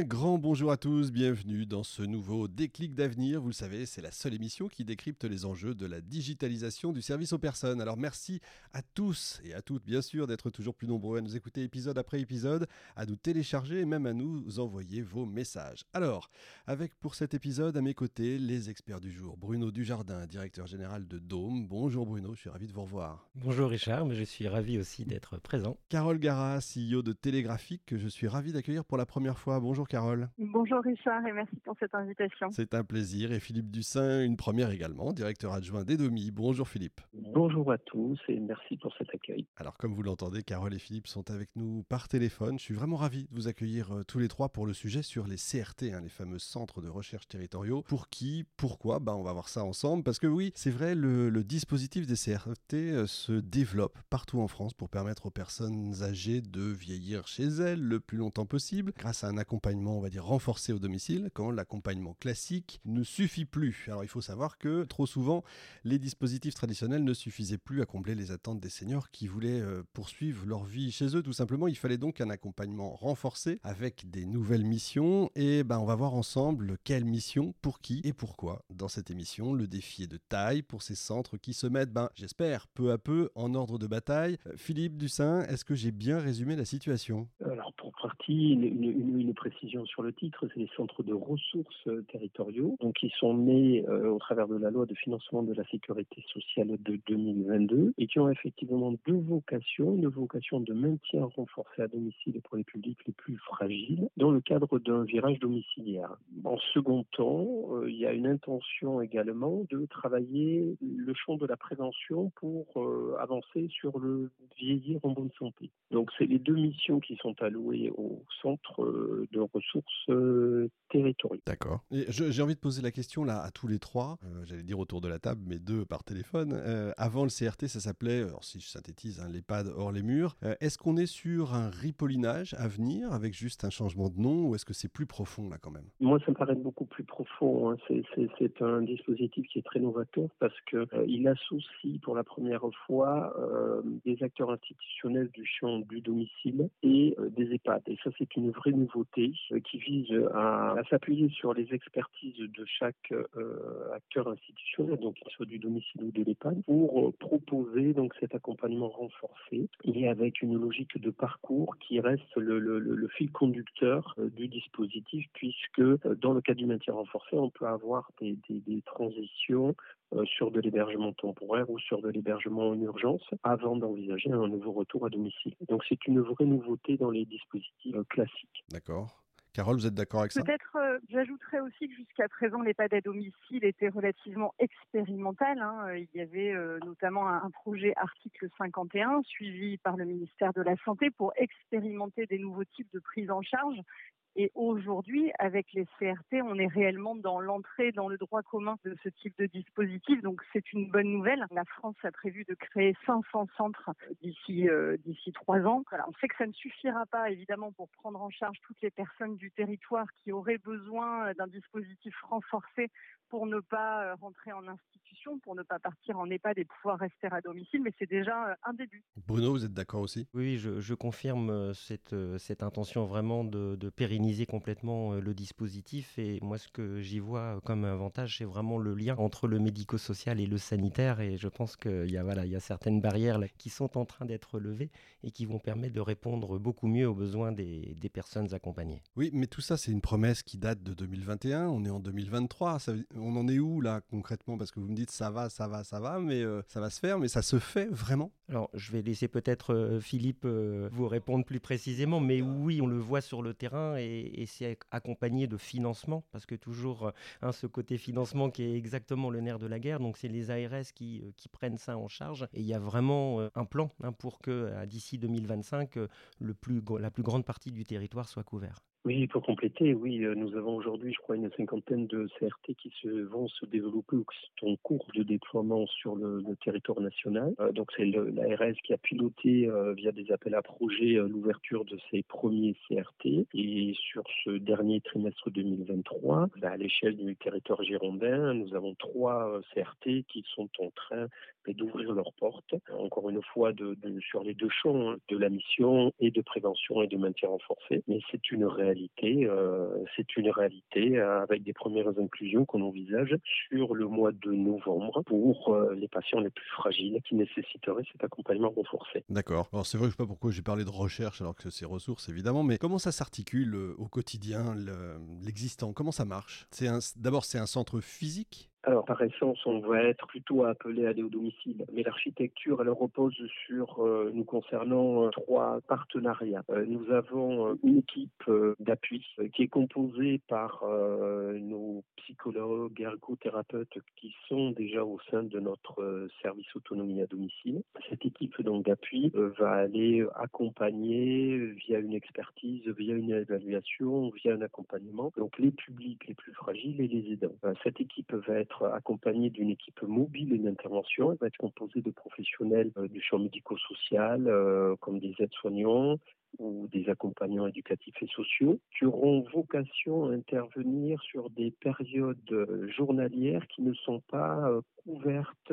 Un grand bonjour à tous, bienvenue dans ce nouveau déclic d'avenir. Vous le savez, c'est la seule émission qui décrypte les enjeux de la digitalisation du service aux personnes. Alors merci à tous et à toutes, bien sûr, d'être toujours plus nombreux à nous écouter épisode après épisode, à nous télécharger et même à nous envoyer vos messages. Alors, avec pour cet épisode à mes côtés les experts du jour. Bruno Dujardin, directeur général de Dôme. Bonjour Bruno, je suis ravi de vous revoir. Bonjour Richard, mais je suis ravi aussi d'être présent. Carole Gara, CEO de Télégraphique, que je suis ravi d'accueillir pour la première fois. Bonjour Carole. Bonjour Richard et merci pour cette invitation. C'est un plaisir. Et Philippe Dussin, une première également, directeur adjoint d'Edomi. Bonjour Philippe. Bonjour à tous et merci pour cet accueil. Alors comme vous l'entendez, Carole et Philippe sont avec nous par téléphone. Je suis vraiment ravi de vous accueillir euh, tous les trois pour le sujet sur les CRT, hein, les fameux centres de recherche territoriaux. Pour qui Pourquoi? Bah, On va voir ça ensemble. Parce que oui, c'est vrai, le, le dispositif des CRT euh, se développe partout en France pour permettre aux personnes âgées de vieillir chez elles le plus longtemps possible grâce à un accompagnement, on va dire, renforcé au domicile, quand l'accompagnement classique ne suffit plus. Alors il faut savoir que trop souvent, les dispositifs traditionnels ne suffisaient plus à combler les attentes des seniors qui voulaient euh, poursuivre leur vie chez eux tout simplement. Il fallait donc un accompagnement renforcé avec des nouvelles missions et ben on va voir ensemble quelle mission, pour qui et pourquoi dans cette émission. Le défi est de taille pour ces centres qui se mettent, ben j'espère, peu à peu en ordre de bataille. Euh, Philippe Dussin, est-ce que j'ai bien résumé la situation? Alors pour une, précision sur le titre, c'est les centres de ressources euh, territoriaux, donc qui sont nés euh, au travers de la loi de financement de la sécurité sociale de 2022 et qui ont effectivement deux vocations, une vocation de maintien renforcé à domicile pour les publics les plus fragiles dans le cadre d'un virage domiciliaire. En second temps, euh, il y a une intention également de travailler le champ de la prévention pour avancer sur le vieillir en bonne santé. Donc c'est les deux missions qui sont allouées au centre euh, de ressources euh, territoriaux. D'accord. J'ai envie de poser la question là à tous les trois, euh, j'allais dire autour de la table, mais deux par téléphone. Euh, avant le CRT, ça s'appelait, si je synthétise, hein, l'EHPAD hors les murs. Euh, est-ce qu'on est sur un ripollinage à venir avec juste un changement de nom ou est-ce que c'est plus profond là quand même? Moi, ça me paraît beaucoup plus profond. hein. C'est- C'est c'est un dispositif qui est très novateur parce que euh, il associe pour la première fois euh, des acteurs institutionnels du champ du domicile et euh, des EHPAD. Et ça, c'est une vraie nouveauté euh, qui vise à, à s'appuyer sur les expertises de chaque euh, acteur institutionnel, donc qu'il soit du domicile ou de l'EHPAD, pour euh, proposer donc cet accompagnement renforcé et avec une logique de parcours qui reste le, fil conducteur euh, du dispositif, puisque euh, dans le cas du maintien renforcé, on peut avoir des, transitions euh, sur de l'hébergement temporaire ou sur de l'hébergement en urgence avant d'envisager un nouveau retour à domicile. Donc c'est une vraie nouveauté dans les dispositifs euh, classiques. D'accord. Carole, vous êtes d'accord avec ça? Peut-être, euh, j'ajouterais aussi que jusqu'à présent, l'EHPAD à domicile était relativement expérimental. hein. Euh, Il y avait euh, notamment un, un projet article 51 suivi par le ministère de la Santé pour expérimenter des nouveaux types de prise en charge. Et aujourd'hui, avec les CRT, on est réellement dans l'entrée dans le droit commun de ce type de dispositif. Donc c'est une bonne nouvelle. La France a prévu de créer 500 centres d'ici euh, d'ici trois ans. Voilà, on sait que ça ne suffira pas évidemment pour prendre en charge toutes les personnes du territoire qui auraient besoin d'un dispositif renforcé pour ne pas euh, rentrer en institution, pour ne pas partir en EHPAD et pouvoir rester à domicile. Mais c'est déjà euh, un début. Bruno, vous êtes d'accord aussi? Oui, oui, je, je confirme euh, cette, euh, cette intention vraiment de, de pérenniser complètement le dispositif. Et moi, ce que j'y vois comme avantage, c'est vraiment le lien entre le médico-social et le sanitaire. Et je pense qu'il y, a, voilà, il y a certaines barrières là, qui sont en train d'être levées et qui vont permettre de répondre beaucoup mieux aux besoins des, des personnes accompagnées. Oui, mais tout ça, c'est une promesse qui date de 2021. On est en 2023. Ça- on en est où là concrètement? Parce que vous me dites ça va, ça va, ça va, mais euh, ça va se faire, mais ça se fait vraiment Alors, je vais laisser peut-être euh, Philippe euh, vous répondre plus précisément, mais oui, on le voit sur le terrain et, c'est accompagné de financement, parce que toujours hein, ce côté financement qui est exactement le nerf de la guerre, donc c'est les ARS qui, prennent ça en charge et il y a vraiment un plan hein, pour que d'ici 2025, euh, le plus, gr- la plus grande partie du territoire soit couvert. Oui, pour compléter, oui, nous avons aujourd'hui, je crois, une cinquantaine de CRT qui vont se développer ou qui sont en cours de déploiement sur le, territoire national. Donc c'est l'ARS qui a piloté via des appels à projets l'ouverture de ces premiers CRT. Et sur ce dernier trimestre 2023, bah, à l'échelle du territoire girondin, nous avons trois CRT qui sont en train bah, d'ouvrir leurs portes. Encore une fois, sur les deux champs hein, de la mission et de prévention et de maintien renforcé. Mais c'est une réalité, c'est une réalité avec des premières inclusions qu'on envisage sur le mois de novembre pour les patients les plus fragiles qui nécessiteraient cet accompagnement renforcé. D'accord. Alors c'est vrai que je ne sais pas pourquoi j'ai parlé de recherche alors que c'est ressources évidemment, mais comment ça s'articule au quotidien, l'existant? Comment ça marche? D'abord c'est un centre physique alors, par essence, on va être plutôt appelé à aller au domicile. Mais l'architecture, elle repose sur, euh, nous concernant, euh, trois partenariats. Euh, nous avons une équipe d'appui qui est composée par nos psychologues, ergothérapeutes qui sont déjà au sein de notre service autonomie à domicile. Cette équipe donc d'appui va aller accompagner via une expertise, via une évaluation, via un accompagnement, donc les publics les plus fragiles et les aidants. Cette équipe va être accompagnée d'une équipe mobile d'intervention. Elle va être composée de professionnels euh, du champ médico-social, euh, comme des aides-soignants, ou des accompagnants éducatifs et sociaux qui auront vocation à intervenir sur des périodes euh, journalières qui ne sont pas couvertes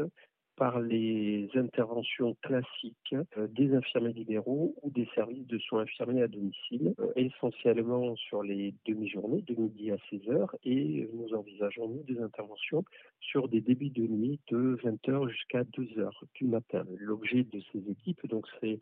par les interventions classiques euh, des infirmiers libéraux ou des services de soins infirmiers à domicile, euh, essentiellement sur les demi-journées, de midi à 16 heures, et nous envisageons, nous, des interventions sur des débits de nuit de 20h jusqu'à 2h du matin. L'objet de ces équipes, donc, c'est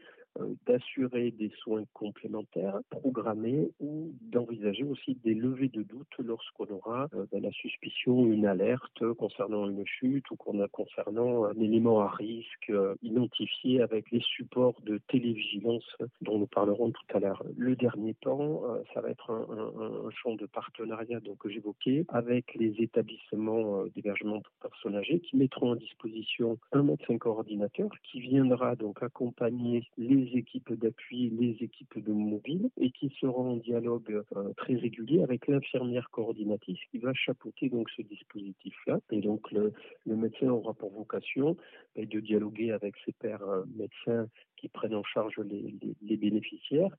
d'assurer des soins complémentaires programmés ou d'envisager aussi des levées de doute lorsqu'on aura euh, ben, la suspicion une alerte concernant une chute ou qu'on a concernant un élément à risque euh, identifié avec les supports de télévigilance dont nous parlerons tout à l'heure. Le dernier temps, ça va être un, champ de partenariat donc, que j'évoquais avec les établissements d'hébergement pour personnes âgées qui mettront en disposition un médecin coordinateur qui viendra donc accompagner les équipes d'appui, les équipes de mobile, et qui seront en dialogue euh, très régulier avec l'infirmière coordinatrice qui va chapeauter donc ce dispositif-là. Et donc le, médecin aura pour vocation ben, de dialoguer avec ses pairs euh, médecins qui prennent en charge les bénéficiaires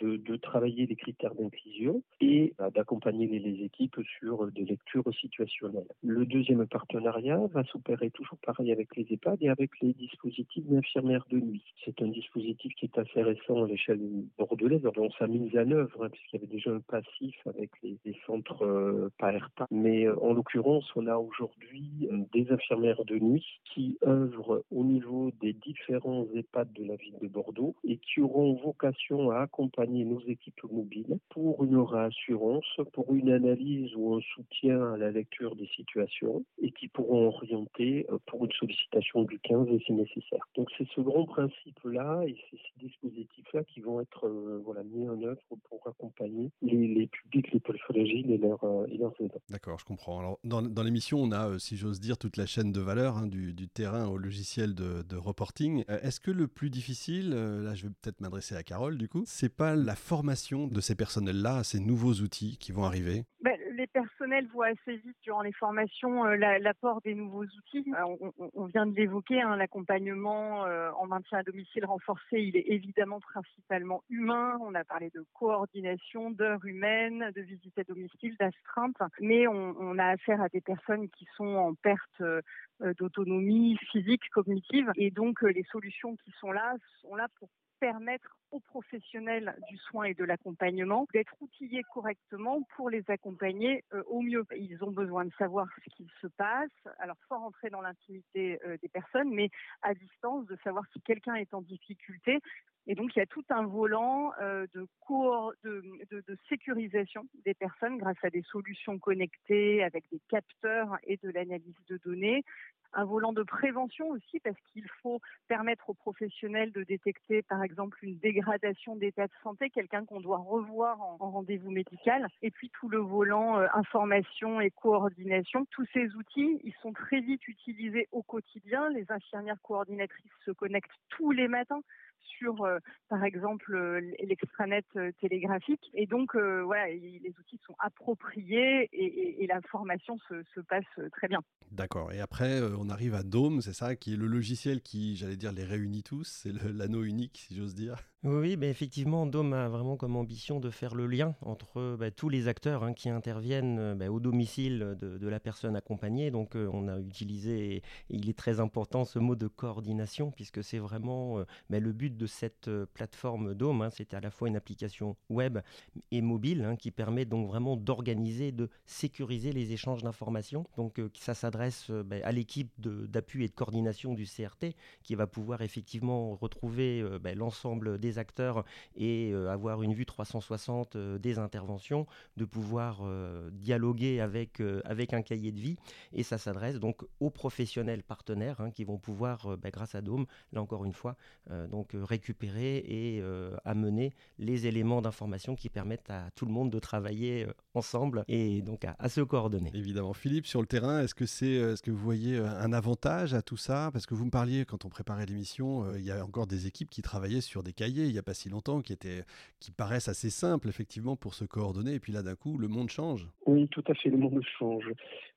de, travailler les critères d'inclusion et bah, d'accompagner les, équipes sur des lectures situationnelles. Le deuxième partenariat va s'opérer toujours pareil avec les EHPAD et avec les dispositifs d'infirmières de nuit. C'est un dispositif qui est assez récent à l'échelle bordelaise, dont sa mise en œuvre, hein, puisqu'il y avait déjà un passif avec les, centres euh. Mais euh, en l'occurrence, on a aujourd'hui euh, des infirmières de nuit qui œuvrent au niveau des différents EHPAD de la ville de Bordeaux et qui auront vocation à accompagner nos équipes mobiles pour une réassurance, pour une analyse ou un soutien à la lecture des situations et qui pourront orienter euh, pour une sollicitation du 15 si nécessaire. Donc c'est ce grand principe-là et c'est ces dispositifs-là qui vont être euh, voilà, mis en œuvre pour accompagner les, publics les plus fragiles et, leurs euh, et leurs aidants. D'accord, je comprends. Alors dans, dans l'émission, on a, si j'ose dire, toute la chaîne de valeur hein, du, terrain au logiciel de reporting. Est-ce que le plus difficile, là je vais peut-être m'adresser à Carole du coup, c'est pas la formation de ces personnels-là à ces nouveaux outils qui vont arriver ben, Les personnels voient assez vite durant les formations euh, l'apport des nouveaux outils. Euh, on, vient de l'évoquer, hein, l'accompagnement euh, en maintien à domicile renforcé, il est évidemment principalement humain. On a parlé de coordination, d'heures humaines, de visites à domicile, d'astreinte, mais on, on, a affaire à des personnes qui sont en perte d'autonomie physique, cognitive, et donc les solutions qui sont là sont là pour permettre aux professionnels du soin et de l'accompagnement d'être outillés correctement pour les accompagner euh, au mieux. Ils ont besoin de savoir ce qu'il se passe, alors sans rentrer dans l'intimité euh, des personnes, mais à distance, de savoir si quelqu'un est en difficulté. Et donc, il y a tout un volant euh, de, sécurisation des personnes grâce à des solutions connectées avec des capteurs et de l'analyse de données un volant de prévention aussi parce qu'il faut permettre aux professionnels de détecter par exemple une dégradation d'état de santé, quelqu'un qu'on doit revoir en, rendez-vous médical, et puis tout le volant euh, information et coordination. Tous ces outils, ils sont très vite utilisés au quotidien. Les infirmières coordinatrices se connectent tous les matins sur, euh, par exemple, euh, l'extranet euh, télégraphique. Et donc, voilà, les outils sont appropriés et, la formation se, passe très bien. D'accord. Et après, on arrive à Dome, c'est ça, qui est le logiciel qui, j'allais dire, les réunit tous. C'est l'anneau unique, si j'ose dire. Oui, bah, effectivement, Dome a vraiment comme ambition de faire le lien entre bah, tous les acteurs hein, qui interviennent bah, au domicile de, la personne accompagnée. Donc, euh, on a utilisé, il est très important, ce mot de coordination, puisque c'est vraiment euh, le but de cette euh, plateforme Dome. Hein. c'est à la fois une application web et mobile hein, qui permet donc vraiment d'organiser, de sécuriser les échanges d'informations. Donc, ça s'adresse à l'équipe d'appui et de coordination du CRT qui va pouvoir effectivement retrouver l'ensemble des acteurs et euh, avoir une vue 360 euh, des interventions, de pouvoir euh, dialoguer avec, avec un cahier de vie. Et ça s'adresse donc aux professionnels partenaires hein, qui vont pouvoir, bah, grâce à Dome, là encore une fois, donc récupérer et amener les éléments d'information qui permettent à tout le monde de travailler ensemble et donc à, se coordonner. Évidemment. Philippe, sur le terrain, est-ce que, c'est, est-ce que vous voyez un avantage à tout ça? Parce que vous me parliez, quand on préparait l'émission, il y a encore des équipes qui travaillaient sur des cahiers il n'y a pas si longtemps qui, étaient, qui paraissent assez simples effectivement pour se coordonner et puis là d'un coup le monde change. Oui, tout à fait, le monde change.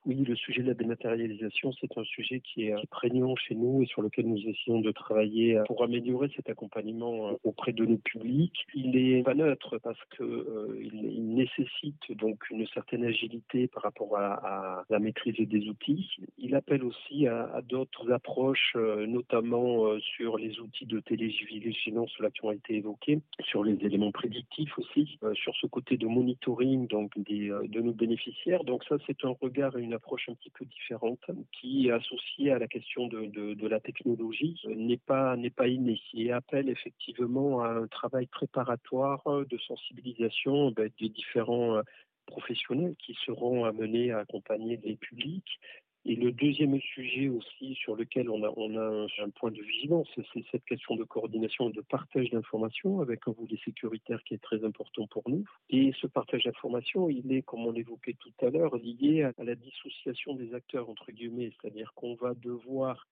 Oui, le sujet de la dématérialisation, c'est un sujet qui est prégnant chez nous et sur lequel nous essayons de travailler pour améliorer cet accompagnement euh, auprès de nos publics. Il est pas neutre parce que euh, nécessite donc une certaine agilité par rapport à, la maîtrise des outils. Il appelle aussi à, d'autres approches, euh, notamment sur les outils de télévigilance là qui ont été évoqués, sur les éléments prédictifs aussi, sur ce côté de monitoring donc de nos bénéficiaires. Donc ça, c'est un regard et une approche un petit peu différente qui, associée à la question de, la technologie, n'est pas, n'est pas innée. Et appelle effectivement à un travail préparatoire de sensibilisation ben, des différents euh, professionnels qui seront amenés à accompagner les publics et le deuxième sujet aussi sur lequel on a, un, point de vigilance, c'est cette question de coordination et de partage d'informations avec un volet sécuritaire qui est très important pour nous. Et ce partage d'informations, il est, comme on l'évoquait tout à l'heure, lié à la dissociation des acteurs, entre guillemets, c'est-à-dire qu'on va devoir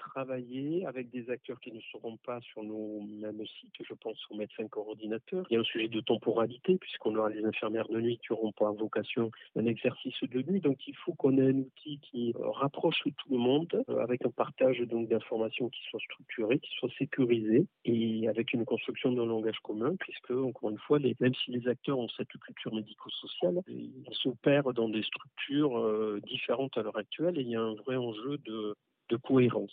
travailler avec des acteurs qui ne seront pas sur nos mêmes sites, je pense aux médecins coordinateurs. Il y a un sujet de temporalité, puisqu'on aura les infirmières de nuit qui auront pour vocation un exercice de nuit. Donc il faut qu'on ait un outil qui rapproche tout le monde, euh, avec un partage d'informations qui soit structuré, qui soit sécurisé, et avec une construction d'un langage commun, puisque, encore une fois, même si les acteurs ont cette culture médico-sociale, ils s'opèrent dans des structures euh, différentes à l'heure actuelle, et il y a un vrai enjeu de de cohérence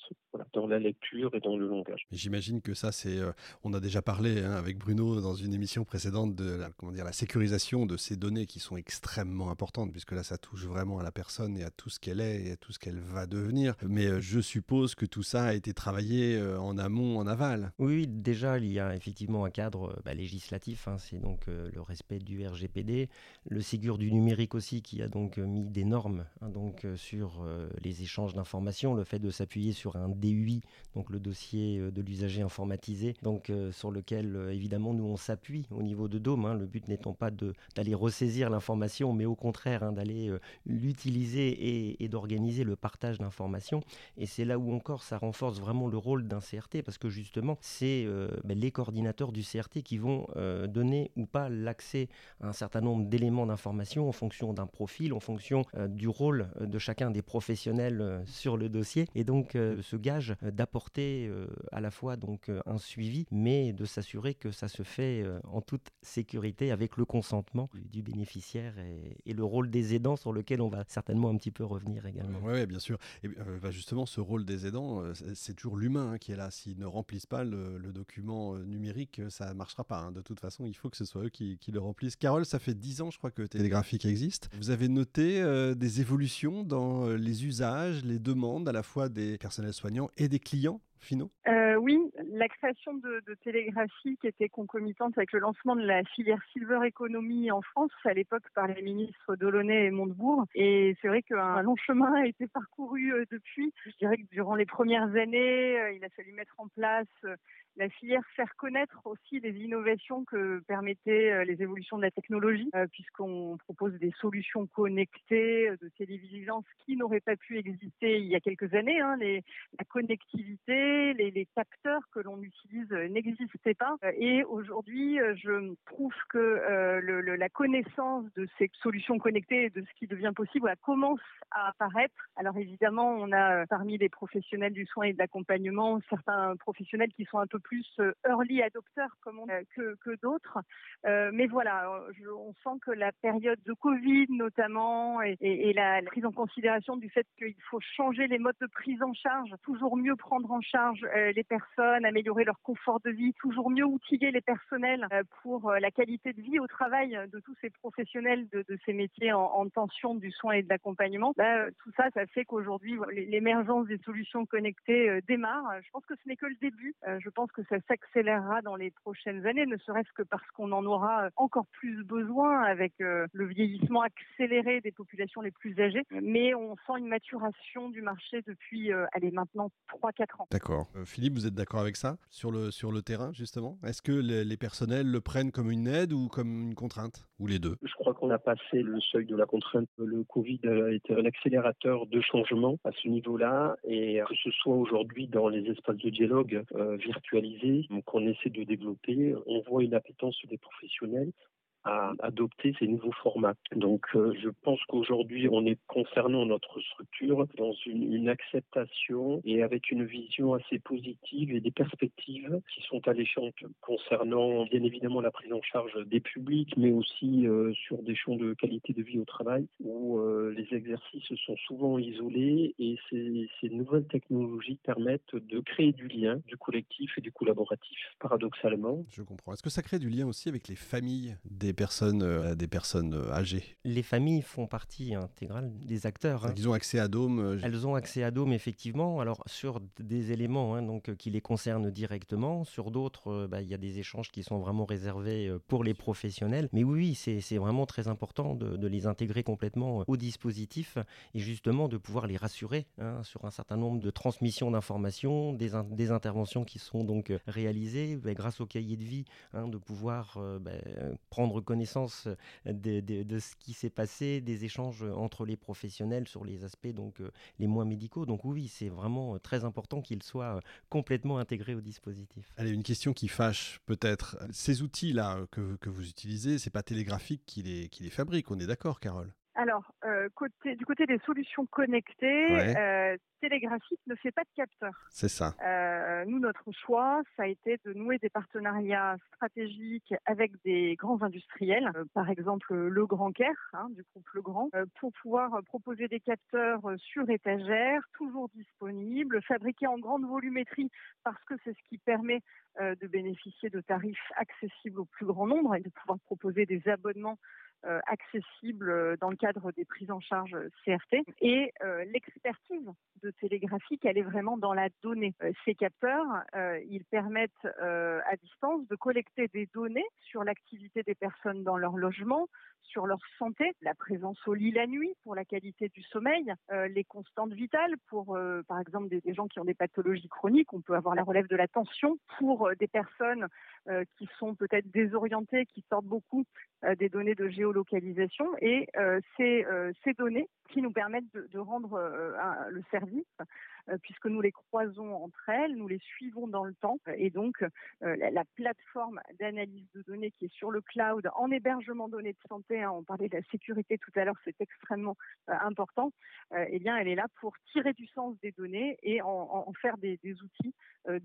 dans la lecture et dans le langage. J'imagine que ça, c'est. Euh, on a déjà parlé hein, avec Bruno dans une émission précédente de la, comment dire, la sécurisation de ces données qui sont extrêmement importantes, puisque là, ça touche vraiment à la personne et à tout ce qu'elle est et à tout ce qu'elle va devenir. Mais euh, je suppose que tout ça a été travaillé euh, en amont, en aval. Oui, déjà, il y a effectivement un cadre bah, législatif. Hein, c'est donc le respect du RGPD, le Ségur du numérique aussi, qui a donc mis des normes hein, donc, sur les échanges d'informations, le fait de de s'appuyer sur un DUI, donc le dossier euh, de l'usager informatisé, donc euh, sur lequel euh, évidemment nous on s'appuie au niveau de Dome. Hein, le but n'étant pas d'aller ressaisir l'information, mais au contraire hein, d'aller l'utiliser et, d'organiser le partage d'informations. Et c'est là où encore ça renforce vraiment le rôle d'un CRT, parce que justement c'est ben, les coordinateurs du CRT qui vont donner ou pas l'accès à un certain nombre d'éléments d'information en fonction d'un profil, en fonction du rôle de chacun des professionnels sur le dossier et donc euh, ce gage d'apporter euh, à la fois donc euh, un suivi, mais de s'assurer que ça se fait en toute sécurité avec le consentement du bénéficiaire et, le rôle des aidants sur lequel on va certainement un petit peu revenir également. Oui, bien sûr. Et bah, justement, ce rôle des aidants, c'est toujours l'humain hein, qui est là. S'ils ne remplissent pas le, document numérique, ça ne marchera pas. Hein. De toute façon, il faut que ce soit eux qui, le remplissent. Carole, ça fait 10 ans, je crois, que Télégraphique existe. Vous avez noté des évolutions dans les usages, les demandes à la fois des personnels soignants et des clients finaux euh, Oui, la création de, de, Télégraphie qui était concomitante avec le lancement de la filière Silver Economy en France, à l'époque par les ministres Delaunay et Montebourg. Et c'est vrai qu'un long chemin a été parcouru euh, depuis. Je dirais que durant les premières années, euh, il a fallu mettre en place la filière faire connaître aussi les innovations que permettaient les évolutions de la technologie, puisqu'on propose des solutions connectées de télévigilance qui n'auraient pas pu exister il y a quelques années. Hein, la connectivité, les, les, capteurs que l'on utilise n'existaient pas. Et aujourd'hui, je trouve que la connaissance de ces solutions connectées et de ce qui devient possible commence à apparaître. Alors évidemment, on a parmi les professionnels du soin et de l'accompagnement certains professionnels qui sont un peu plus early adopteurs que d'autres. mais voilà, on sent que la période de Covid notamment et, et, la prise en considération du fait qu'il faut changer les modes de prise en charge, toujours mieux prendre en charge euh, les personnes, améliorer leur confort de vie, toujours mieux outiller les personnels euh, pour euh, la qualité de vie au travail de tous ces professionnels de, de ces métiers en, en, tension du soin et de l'accompagnement. Bah, tout ça, ça fait qu'aujourd'hui, l'émergence des solutions connectées démarre. Je pense que ce n'est que le début. Je pense que ça s'accélérera dans les prochaines années, ne serait-ce que parce qu'on en aura encore plus besoin avec le vieillissement accéléré des populations les plus âgées. Mais on sent une maturation du marché depuis, allez, maintenant 3-4 ans. D'accord. Euh, Philippe, vous êtes d'accord avec ça sur le, sur le terrain, justement? Est-ce que les, les, personnels le prennent comme une aide ou comme une contrainte? Ou les deux? Je crois qu'on a passé le seuil de la contrainte. Le Covid a été un accélérateur de changement à ce niveau-là. Et que ce soit aujourd'hui dans les espaces de dialogue euh, virtualisés qu'on essaie de développer, on voit une appétence des professionnels à adopter ces nouveaux formats. Donc euh, je pense qu'aujourd'hui on est concernant notre structure dans une, acceptation et avec une vision assez positive et des perspectives qui sont alléchantes concernant bien évidemment la prise en charge des publics mais aussi euh, sur des champs de qualité de vie au travail où euh, les exercices sont souvent isolés et ces nouvelles technologies permettent de créer du lien, du collectif et du collaboratif paradoxalement. Je comprends. Est-ce que ça crée du lien aussi avec les familles des personnes, euh, des personnes euh, âgées. Les familles font partie intégrale des acteurs. Hein. Ils ont accès à Dome. Euh, Elles ont accès à Dome, effectivement. Alors, sur des éléments hein, donc, qui les concernent directement, sur d'autres, bah, il y a des échanges qui sont vraiment réservés pour les professionnels. Mais oui, c'est vraiment très important de, de, les intégrer complètement au dispositif et justement de pouvoir les rassurer hein, sur un certain nombre de transmissions d'informations, des, in des, interventions qui sont donc réalisées bah, grâce au cahier de vie, hein, de pouvoir bah, prendre connaissance de, de, de ce qui s'est passé, des échanges entre les professionnels sur les aspects donc euh, les moins médicaux. Donc oui, c'est vraiment euh, très important qu'ils soient euh, complètement intégrés au dispositif. Allez, une question qui fâche peut-être. Ces outils-là que, que, vous utilisez, c'est pas télégraphique qui les, qui les fabrique, on est d'accord, Carole? Alors, euh, côté, du côté des solutions connectées, ouais. euh, Télégraphique ne fait pas de capteur. C'est ça. Euh, nous, notre choix, ça a été de nouer des partenariats stratégiques avec des grands industriels, par exemple Le Grand Caire, hein, du groupe Le Grand, pour pouvoir proposer des capteurs sur étagère, toujours disponibles, fabriqués en grande volumétrie, parce que c'est ce qui permet de bénéficier de tarifs accessibles au plus grand nombre et de pouvoir proposer des abonnements accessible dans le cadre des prises en charge CRT. Et euh, l'expertise de télégraphique, elle est vraiment dans la donnée. Euh, ces capteurs, ils permettent à distance de collecter des données sur l'activité des personnes dans leur logement, sur leur santé, la présence au lit la nuit pour la qualité du sommeil, euh, les constantes vitales pour, euh, par exemple, des, gens qui ont des pathologies chroniques. On peut avoir la relève de la tension pour euh, des personnes qui sont peut-être désorientées, qui sortent beaucoup des données de géolocalisation. Et ces, ces données qui nous permettent de, rendre le service euh, puisque nous les croisons entre elles, nous les suivons dans le temps. Et donc, euh, la, la, plateforme d'analyse de données qui est sur le cloud en hébergement données de santé, hein, on parlait de la sécurité tout à l'heure, c'est extrêmement euh, important, eh bien, elle est là pour tirer du sens des données et en, en faire des, des outils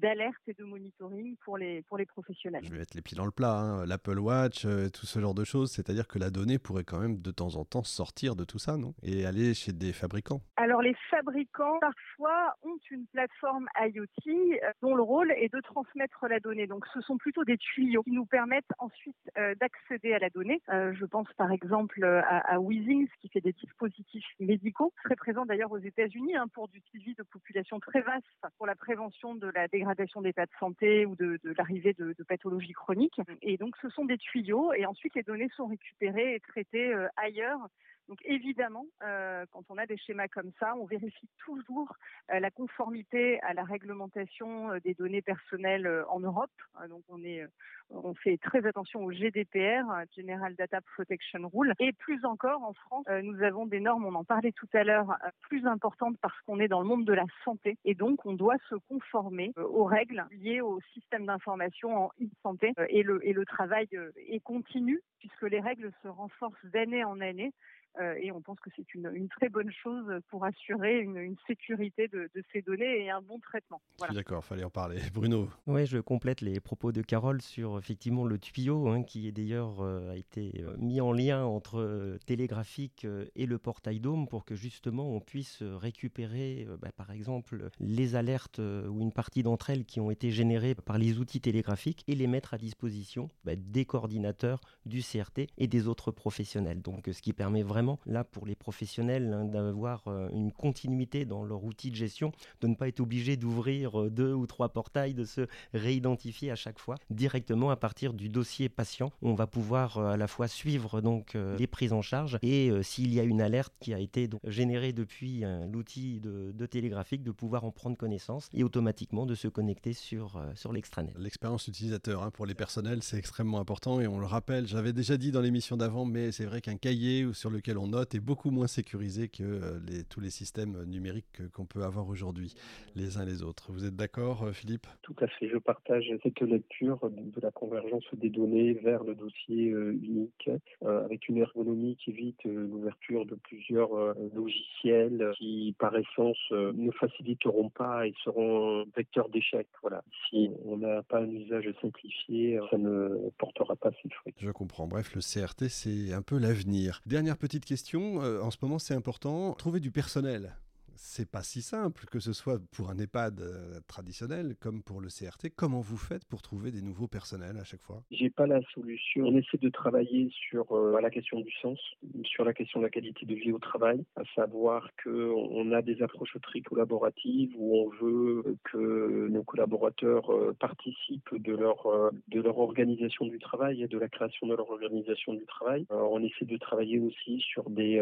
d'alerte et de monitoring pour les, pour les professionnels. Je vais mettre les pieds dans le plat, hein. l'Apple Watch, tout ce genre de choses, c'est-à-dire que la donnée pourrait quand même de temps en temps sortir de tout ça, non? Et aller chez des fabricants. Alors, les fabricants, parfois, ont une plateforme IoT euh, dont le rôle est de transmettre la donnée. Donc ce sont plutôt des tuyaux qui nous permettent ensuite euh, d'accéder à la donnée. Euh, je pense par exemple à, Weezings qui fait des dispositifs médicaux, très présent d'ailleurs aux États-Unis hein, pour du suivi de population très vaste pour la prévention de la dégradation d'état de santé ou de, de l'arrivée de, de, pathologies chroniques. Et donc ce sont des tuyaux et ensuite les données sont récupérées et traitées ailleurs Donc évidemment, euh, quand on a des schémas comme ça, on vérifie toujours euh, la conformité à la réglementation euh, des données personnelles en Europe. donc on est, on fait très attention au GDPR, General Data Protection Rule, et plus encore en France, nous avons des normes, on en parlait tout à l'heure, plus importantes parce qu'on est dans le monde de la santé, et donc on doit se conformer aux règles liées au système d'information en e-santé, et le, et le travail est continu puisque les règles se renforcent d'année en année. Euh, et on pense que c'est une, très bonne chose pour assurer une, sécurité de, ces données et un bon traitement. Je suis d'accord, fallait en parler. Bruno Oui, je complète les propos de Carole sur effectivement le tuyau hein, qui est d'ailleurs euh, a été euh, mis en lien entre Télégraphique et le portail Dôme pour que justement on puisse récupérer bah, par exemple les alertes ou une partie d'entre elles qui ont été générées par les outils télégraphiques et les mettre à disposition bah, des coordinateurs du CRT et des autres professionnels. Donc ce qui permet vraiment là pour les professionnels hein, d'avoir euh, une continuité dans leur outil de gestion, de ne pas être obligé d'ouvrir euh, deux ou trois portails, de se réidentifier à chaque fois directement à partir du dossier patient. On va pouvoir euh, à la fois suivre donc les prises en charge et s'il y a une alerte qui a été générée depuis l'outil de, télégraphique, de pouvoir en prendre connaissance et automatiquement de se connecter sur, sur l'extranet. L'expérience utilisateur hein, pour les personnels, c'est extrêmement important et on le rappelle, j'avais déjà dit dans l'émission d'avant, mais c'est vrai qu'un cahier sur lequel on note est beaucoup moins sécurisé que euh, les, tous les systèmes numériques qu'on peut avoir aujourd'hui, les uns les autres. Vous êtes d'accord, euh, Philippe? Tout à fait. Je partage cette lecture de la convergence des données vers le dossier euh, unique, avec une ergonomie qui évite l'ouverture de plusieurs logiciels qui, par essence, ne faciliteront pas et seront vecteurs d'échec. Voilà. Si on n'a pas un usage simplifié, ça ne portera pas ses fruits. Je comprends. Bref, le CRT, c'est un peu l'avenir. Dernière petite question, euh, en ce moment c'est important, trouver du personnel c'est pas si simple, que ce soit pour un EHPAD euh, traditionnel comme pour le CRT. Comment vous faites pour trouver des nouveaux personnels à chaque fois? J'ai pas la solution. On essaie de travailler sur euh, la question du sens, sur la question de la qualité de vie au travail, à savoir qu'on a des approches très collaboratives où on veut que nos collaborateurs euh, participent de leur de leur organisation du travail et de la création de leur organisation du travail. On essaie de travailler aussi sur des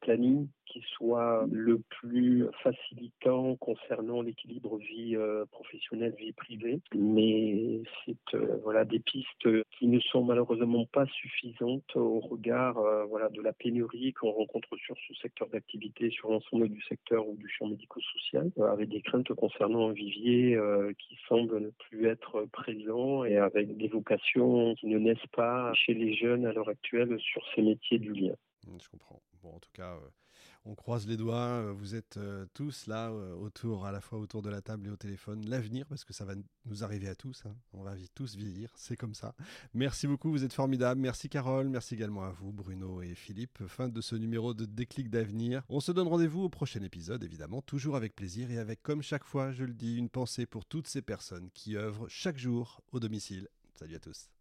plannings qui soient le plus facilitant concernant l'équilibre vie euh, professionnelle, vie privée. Mais c'est euh, voilà des pistes qui ne sont malheureusement pas suffisantes au regard euh, voilà de la pénurie qu'on rencontre sur ce secteur d'activité, sur l'ensemble du secteur ou du champ médico-social, avec des craintes concernant un vivier qui semble ne plus être présent et avec des vocations qui ne naissent pas chez les jeunes à l'heure actuelle sur ces métiers du lien. Je comprends. Bon, en tout cas, on croise les doigts. Euh, vous êtes euh, tous là, euh, autour, à la fois autour de la table et au téléphone. L'avenir, parce que ça va nous arriver à tous. Hein. On va tous vieillir, c'est comme ça. Merci beaucoup, vous êtes formidables. Merci Carole, merci également à vous, Bruno et Philippe. Fin de ce numéro de Déclic d'avenir. On se donne rendez-vous au prochain épisode, évidemment, toujours avec plaisir et avec, comme chaque fois, je le dis, une pensée pour toutes ces personnes qui œuvrent chaque jour au domicile. Salut à tous.